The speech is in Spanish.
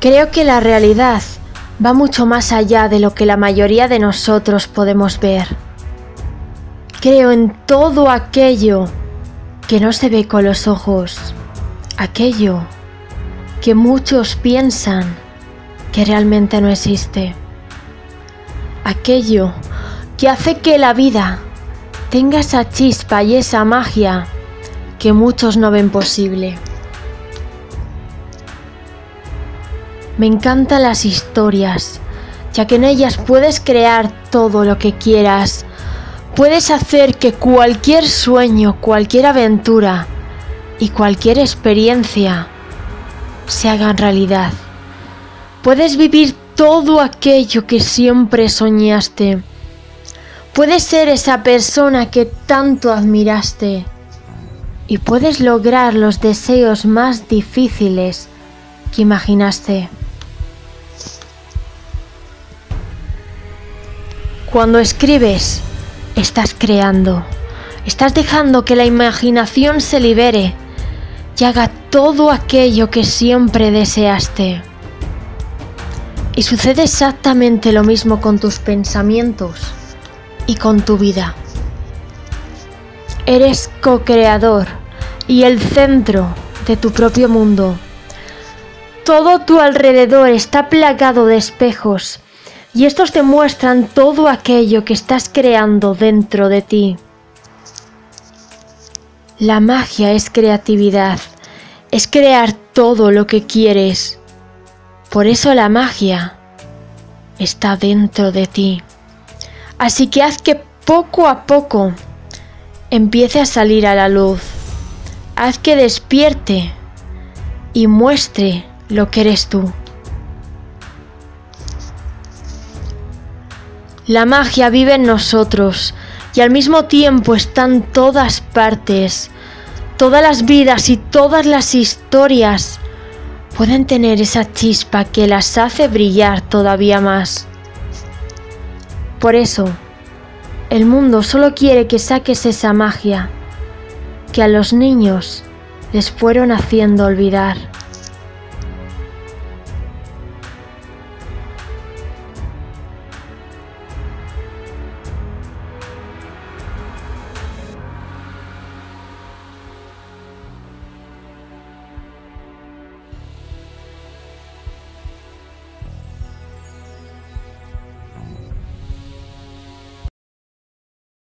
Creo que la realidad va mucho más allá de lo que la mayoría de nosotros podemos ver. Creo en todo aquello que no se ve con los ojos, aquello que muchos piensan que realmente no existe, aquello que hace que la vida tenga esa chispa y esa magia que muchos no ven posible. Me encantan las historias, ya que en ellas puedes crear todo lo que quieras. Puedes hacer que cualquier sueño, cualquier aventura y cualquier experiencia se hagan realidad. Puedes vivir todo aquello que siempre soñaste. Puedes ser esa persona que tanto admiraste y puedes lograr los deseos más difíciles que imaginaste. Cuando escribes, estás creando, estás dejando que la imaginación se libere y haga todo aquello que siempre deseaste. Y sucede exactamente lo mismo con tus pensamientos y con tu vida. Eres co-creador y el centro de tu propio mundo. Todo tu alrededor está plagado de espejos y estos te muestran todo aquello que estás creando dentro de ti. La magia es creatividad, es crear todo lo que quieres. Por eso la magia está dentro de ti. Así que haz que poco a poco empiece a salir a la luz. Haz que despierte y muestre lo que eres tú. La magia vive en nosotros y al mismo tiempo está en todas partes. Todas las vidas y todas las historias pueden tener esa chispa que las hace brillar todavía más. Por eso, el mundo solo quiere que saques esa magia que a los niños les fueron haciendo olvidar.